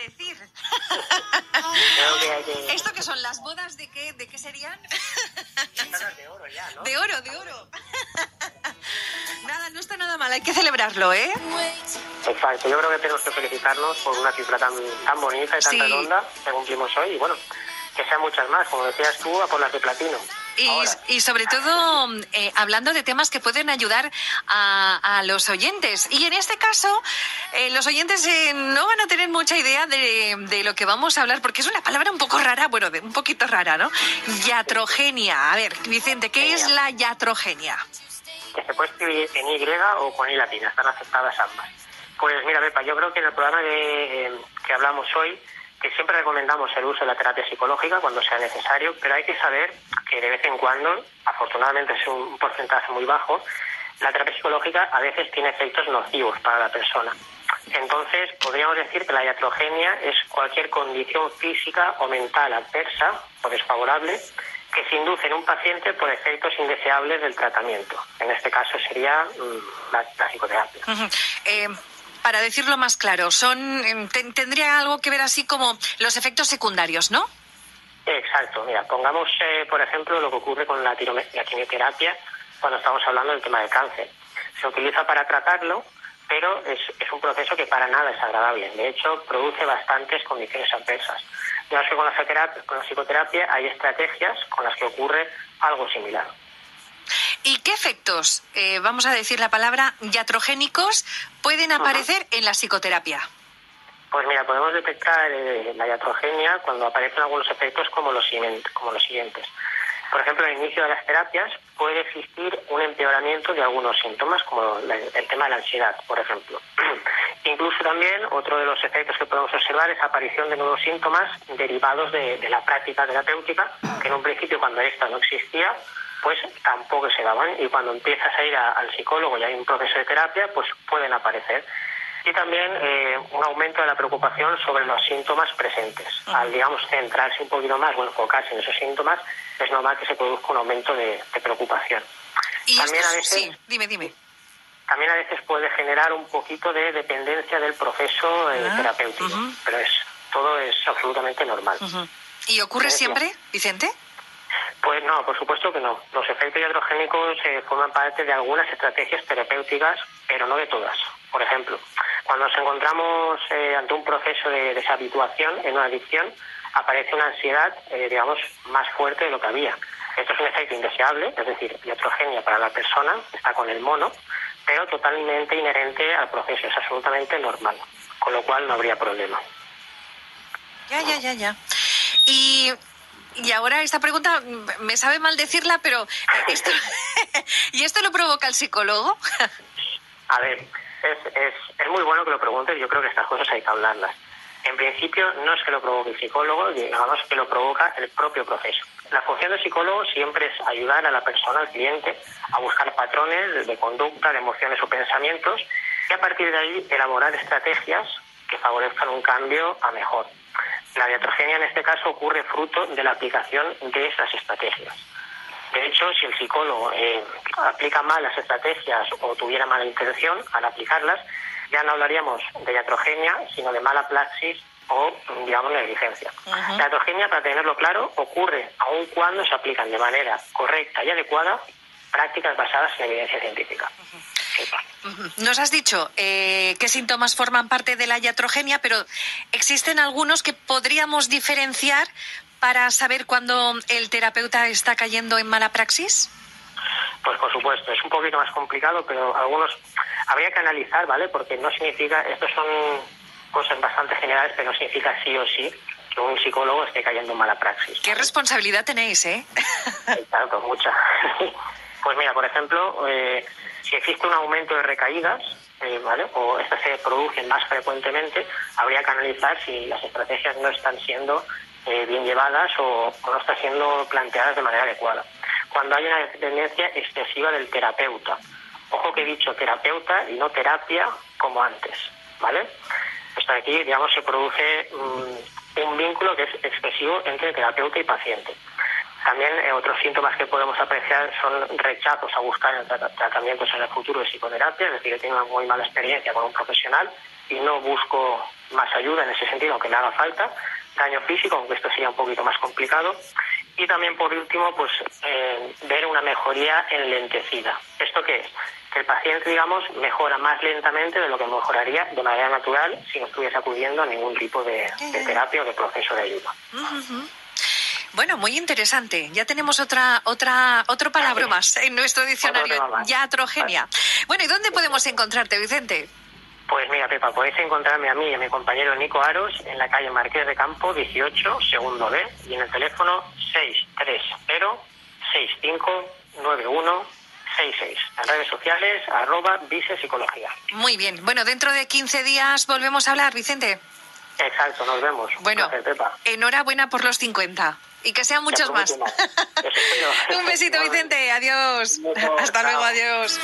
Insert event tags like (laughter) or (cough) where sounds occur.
decir. ¿Esto qué son? ¿Las bodas de qué, de qué serían? De oro ya, ¿no? De oro, de oro. Nada, no está nada mal, hay que celebrarlo, ¿eh? Exacto, yo creo que tenemos que felicitarnos por una cifra tan, tan bonita y tan Sí. redonda que cumplimos hoy. Y bueno, que sean muchas más, como decías tú, a por las de platino. Y, Ahora. y sobre todo eh, hablando de temas que pueden ayudar a, a los oyentes. Y en este caso, eh, los oyentes eh, no van a tener mucha idea de, de lo que vamos a hablar, porque es una palabra un poco rara, bueno, de, un poquito rara, ¿no? Yatrogenia. A ver, Vicente, ¿qué es la yatrogenia? que se puede escribir en Y o con I latina, están aceptadas ambas. Pues mira, Pepa, yo creo que en el programa de, eh, que hablamos hoy, que siempre recomendamos el uso de la terapia psicológica cuando sea necesario, pero hay que saber que de vez en cuando, afortunadamente es un porcentaje muy bajo, la terapia psicológica a veces tiene efectos nocivos para la persona. Entonces, podríamos decir que la iatrogenia es cualquier condición física o mental adversa o desfavorable que se induce en un paciente por efectos indeseables del tratamiento. En este caso sería mm, la, la psicoterapia. Eh, para decirlo más claro, son ten- tendría algo que ver así como los efectos secundarios, ¿no? Exacto, mira, pongamos eh, por ejemplo lo que ocurre con la, quimioterapia cuando estamos hablando del tema del cáncer. Se utiliza para tratarlo, pero es, un proceso que para nada es agradable. De hecho, produce bastantes condiciones adversas. Ya que con la, con la psicoterapia hay estrategias con las que ocurre algo similar. ¿Y qué efectos, eh, vamos a decir la palabra, yatrogénicos pueden aparecer en la psicoterapia? Pues mira, podemos detectar eh, la iatrogenia cuando aparecen algunos efectos como los, como los siguientes. Por ejemplo, al inicio de las terapias puede existir un empeoramiento de algunos síntomas, como la- el tema de la ansiedad, por ejemplo. (clears throat) Incluso también otro de los efectos que podemos observar es aparición de nuevos síntomas derivados de, de la práctica terapéutica, que en un principio cuando esta no existía, pues tampoco se daban y cuando empiezas a ir a- al psicólogo y hay un proceso de terapia, pues pueden aparecer y también eh, un aumento de la preocupación sobre los síntomas presentes. Al, digamos, centrarse un poquito más o enfocarse en esos síntomas, es normal que se produzca un aumento de, de preocupación. Y También esto a es- veces- sí, dime, dime. También a veces puede generar un poquito de dependencia del proceso eh, Ah, terapéutico, pero es todo es absolutamente normal. ¿Y ocurre siempre, Vicente? Pues no, por supuesto que no. Los efectos iatrogénicos eh, forman parte de algunas estrategias terapéuticas, pero no de todas. Por ejemplo, cuando nos encontramos eh, ante un proceso de deshabituación en una adicción, aparece una ansiedad, eh, digamos, más fuerte de lo que había. Esto es un efecto indeseable, es decir, iatrogenia para la persona, está con el mono, pero totalmente inherente al proceso, es absolutamente normal, con lo cual no habría problema. Ya, ya, ya, ya. Y, y ahora esta pregunta me sabe mal decirla, pero (laughs) ¿y esto lo provoca el psicólogo? A ver, es, es, es muy bueno que lo preguntes, yo creo que estas cosas hay que hablarlas. En principio no es que lo provoque el psicólogo, digamos que lo provoca el propio proceso. La función del psicólogo siempre es ayudar a la persona, al cliente, a buscar patrones de conducta, de emociones o pensamientos y a partir de ahí elaborar estrategias que favorezcan un cambio a mejor. La diatrogenia en este caso ocurre fruto de la aplicación de esas estrategias. De hecho, si el psicólogo eh, aplica mal las estrategias o tuviera mala intención al aplicarlas, ya no hablaríamos de iatrogenia, sino de mala praxis o, digamos, negligencia. La iatrogenia, para tenerlo claro, ocurre aun cuando se aplican de manera correcta y adecuada prácticas basadas en evidencia científica. Nos has dicho eh, qué síntomas forman parte de la iatrogenia, pero existen algunos que podríamos diferenciar para saber cuándo el terapeuta está cayendo en mala praxis. Pues por supuesto, es un poquito más complicado, pero algunos habría que analizar, ¿vale? Porque no significa, estos son cosas bastante generales, pero no significa sí o sí que un psicólogo esté cayendo en mala praxis. Qué responsabilidad tenéis, ¿eh? Claro, mucha. (laughs) Pues mira, por ejemplo, eh, si existe un aumento de recaídas, eh, ¿vale? O estas se producen más frecuentemente, habría que analizar si las estrategias no están siendo eh, bien llevadas o, no están siendo planteadas de manera adecuada. Cuando hay una dependencia excesiva del terapeuta. Ojo que he dicho terapeuta y no terapia como antes, ¿vale? De aquí, digamos, se produce mm, un vínculo que es excesivo entre terapeuta y paciente. También eh, otros síntomas que podemos apreciar son rechazos a buscar en tra- tratamientos en el futuro de psicoterapia, es decir, que tiene una muy mala experiencia con un profesional y no busco más ayuda en ese sentido, aunque me haga falta, daño físico, aunque esto sería un poquito más complicado. Y también, por último, pues eh, ver una mejoría enlentecida. ¿Esto qué es? Que el paciente, digamos, mejora más lentamente de lo que mejoraría de manera natural si no estuviese acudiendo a ningún tipo de terapia o de proceso de ayuda. Bueno, muy interesante. Ya tenemos otra, otra, otro palabra más en nuestro diccionario, iatrogenia. Bueno, ¿y dónde podemos encontrarte, Vicente? Pues mira, Pepa, podéis encontrarme a mí y a mi compañero Nico Aros en la calle Marqués de Campo 18, segundo B, y en el teléfono 630-659166. En redes sociales, arroba Psicología. Muy bien. Bueno, dentro de 15 días volvemos a hablar, Vicente. Exacto, nos vemos. Bueno, enhorabuena por los 50 y que sean muchos más. (laughs) Un besito, Vicente. Adiós. Hasta luego, adiós.